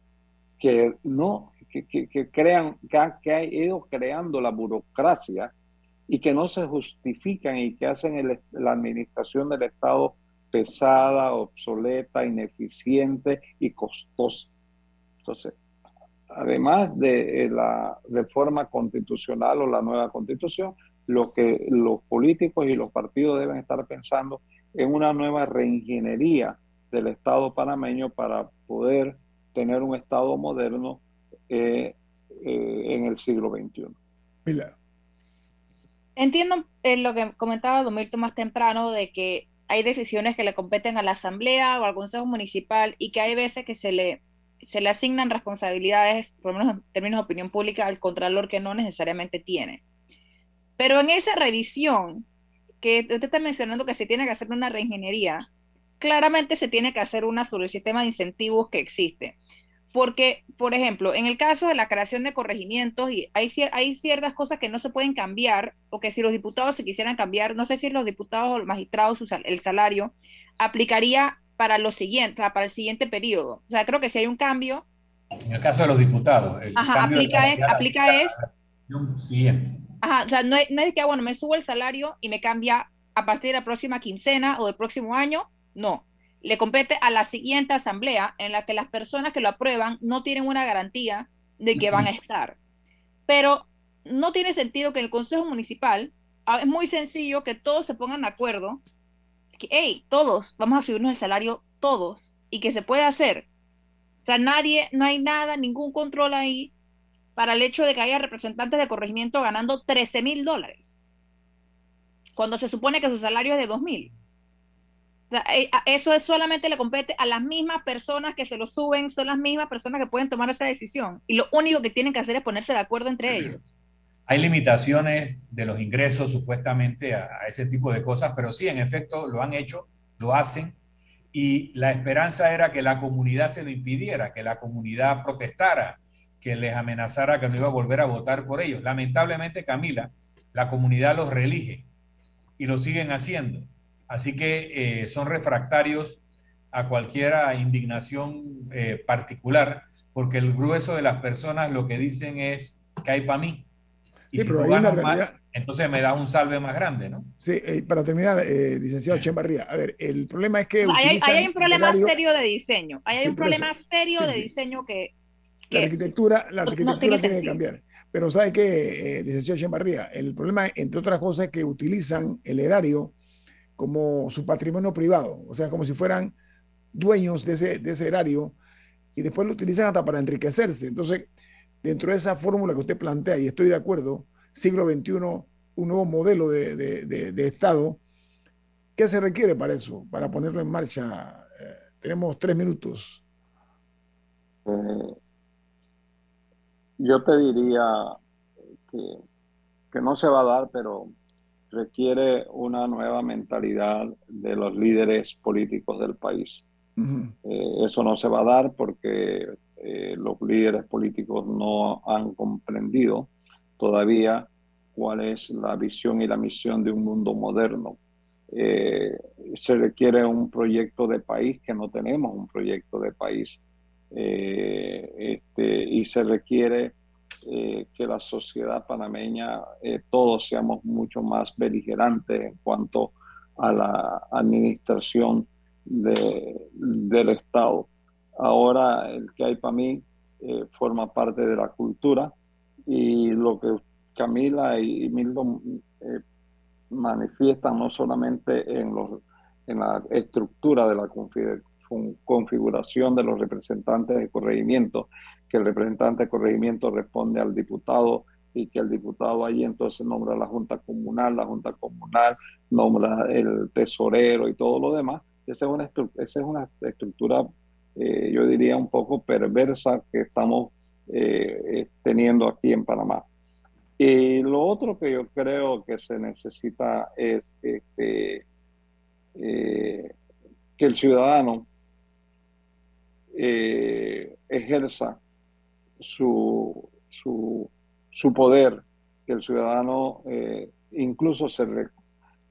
S5: que no, que, crean, que que ha, ido creando la burocracia y que no se justifican y que hacen la administración del Estado pesada, obsoleta, ineficiente y costosa. Entonces, además de eh, la reforma constitucional o la nueva constitución, lo que los políticos y los partidos deben estar pensando en una nueva reingeniería del Estado panameño para poder tener un Estado moderno eh, eh, en el siglo XXI.
S4: Entiendo lo que comentaba Domilto más temprano de que hay decisiones que le competen a la asamblea o al consejo municipal y que hay veces que se le, se le asignan responsabilidades, por lo menos en términos de opinión pública, al contralor que no necesariamente tiene. Pero en esa revisión, que usted está mencionando que se tiene que hacer una reingeniería, claramente se tiene que hacer una sobre el sistema de incentivos que existe. Porque, por ejemplo, en el caso de la creación de corregimientos, y hay, hay ciertas cosas que no se pueden cambiar, o que si los diputados se quisieran cambiar, no sé si los diputados o los magistrados, el salario, aplicaría para lo siguiente, para el siguiente periodo. O sea, creo que si hay un cambio.
S3: En el caso de los diputados. El
S4: ajá, aplica, es, aplica es.
S3: Siguiente.
S4: Ajá, o sea, no es, no es que, bueno, me subo el salario y me cambia a partir de la próxima quincena o del próximo año. No, le compete a la siguiente asamblea en la que las personas que lo aprueban no tienen una garantía de que van a estar. Pero no tiene sentido que el Consejo Municipal, ah, es muy sencillo que todos se pongan de acuerdo, que, hey, todos, vamos a subirnos el salario, todos, y que se puede hacer. O sea, nadie, no hay nada, ningún control ahí para el hecho de que haya representantes de corregimiento ganando 13 mil dólares, cuando se supone que su salario es de 2 mil. Eh, eso es solamente le compete a las mismas personas que se lo suben, son las mismas personas que pueden tomar esa decisión. Y lo único que tienen que hacer es ponerse de acuerdo entre ellos.
S3: Hay limitaciones de los ingresos supuestamente a, ese tipo de cosas, pero sí, en efecto, lo han hecho, lo hacen. Y la esperanza era que la comunidad se lo impidiera, que la comunidad protestara, que les amenazara que no iba a volver a votar por ellos. Lamentablemente, Camila, la comunidad los reelige y lo siguen haciendo Así que eh, son refractarios a cualquier indignación eh, particular, porque el grueso de las personas lo que dicen es que hay para mí. Y si tú ganas más, entonces me da un salve más grande, ¿no?
S2: Sí, eh, para terminar, licenciado Chembarría, a ver, el problema es que...
S4: hay, hay, un problema serio de diseño, hay, un problema serio de diseño que,
S2: La arquitectura, la arquitectura tiene, que cambiar. Pero ¿sabe qué, licenciado Chembarría? El problema, entre otras cosas, es que utilizan el erario como su patrimonio privado, o sea, como si fueran dueños de ese, de ese erario y después lo utilizan hasta para enriquecerse. Entonces, dentro de esa fórmula que usted plantea, y estoy de acuerdo, siglo XXI, un nuevo modelo de, de, de, Estado, ¿Qué se requiere para eso, para ponerlo en marcha? Eh, tenemos tres minutos.
S5: Eh, yo te diría que, que no se va a dar, pero requiere una nueva mentalidad de los líderes políticos del país. Eh, eso no se va a dar porque eh, los líderes políticos no han comprendido todavía cuál es la visión y la misión de un mundo moderno. Eh, se requiere un proyecto de país que no tenemos un proyecto de país este, y se requiere que la sociedad panameña todos seamos mucho más beligerantes en cuanto a la administración del Estado. Ahora el que hay para mí eh, forma parte de la cultura y lo que Camila y Milton eh, manifiestan no solamente en, en la estructura de la configuración de los representantes de corregimiento, que el representante de corregimiento responde al diputado y que el diputado ahí entonces nombra la Junta Comunal, la Junta Comunal nombra el tesorero y todo lo demás, esa es una, esa es una estructura, eh, yo diría, un poco perversa que estamos eh, eh, teniendo aquí en Panamá. Y lo otro que yo creo que se necesita es este, que el ciudadano ejerza su, su, su, poder, que el ciudadano incluso se,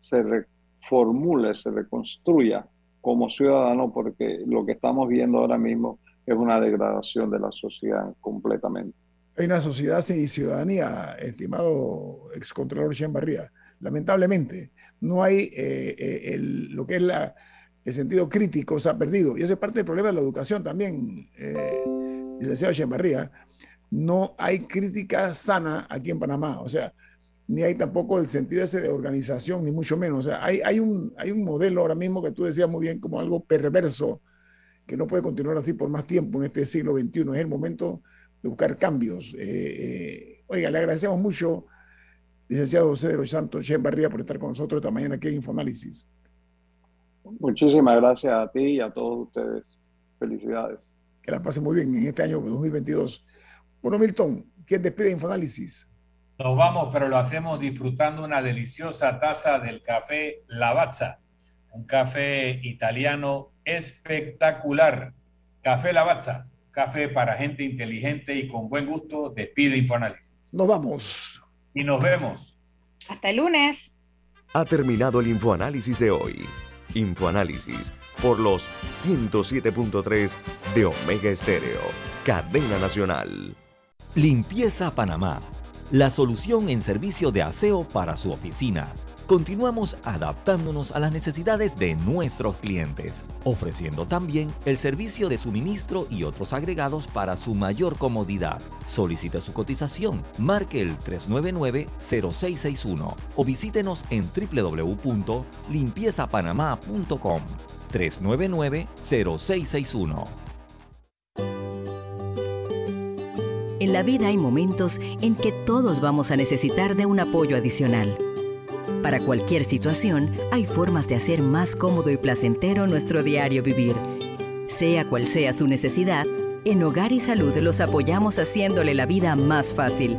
S5: se reformule, se reconstruya como ciudadano porque lo que estamos viendo ahora mismo es una degradación de la sociedad completamente.
S2: Hay una sociedad sin ciudadanía, estimado excontralor Barría. Lamentablemente, no hay eh, eh, lo que es la, el sentido crítico, se ha perdido. Y eso es parte del problema de la educación también, eh, licenciado Barría. No hay crítica sana aquí en Panamá. O sea, ni hay tampoco el sentido ese de organización, ni mucho menos. O sea, hay, hay, un, hay un modelo ahora mismo que tú decías muy bien como algo perverso, que no puede continuar así por más tiempo en este siglo XXI. Es el momento de buscar cambios. Eh, eh, oiga, le agradecemos mucho, licenciado José de los Santos, Chen Barría, por estar con nosotros esta mañana aquí en Infoanálisis.
S5: Muchísimas gracias a ti y a todos ustedes. Felicidades.
S2: Que la pase muy bien en este año 2022. Bueno, Milton, ¿quién despide Infoanálisis?
S3: Nos vamos, pero lo hacemos disfrutando una deliciosa taza del café Lavazza, un café italiano espectacular. Café Lavazza, café para gente inteligente y con buen gusto. Despide Infoanálisis.
S2: Nos vamos.
S3: Y nos vemos.
S4: Hasta el lunes.
S1: Ha terminado el Infoanálisis de hoy. Infoanálisis por los 107.3 de Omega Estéreo, cadena nacional.
S8: Limpieza Panamá la solución en servicio de aseo para su oficina. Continuamos adaptándonos a las necesidades de nuestros clientes, ofreciendo también el servicio de suministro y otros agregados para su mayor comodidad. Solicite su cotización, marque el 399-0661 o visítenos en www.limpiezapanamá.com 399-0661.
S9: En la vida hay momentos en que todos vamos a necesitar de un apoyo adicional. Para cualquier situación, hay formas de hacer más cómodo y placentero nuestro diario vivir. Sea cual sea su necesidad, en Hogar y Salud los apoyamos haciéndole la vida más fácil,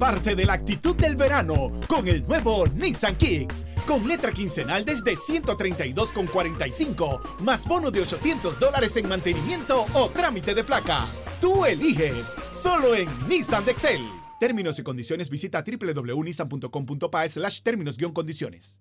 S10: Parte de la actitud del verano con el nuevo Nissan Kicks, con letra quincenal desde 132,45, más bono de 800 dólares en mantenimiento o trámite de placa. Tú eliges, solo en Nissan de Excel. Términos y condiciones visita www.nissan.com.pa slash términos-condiciones.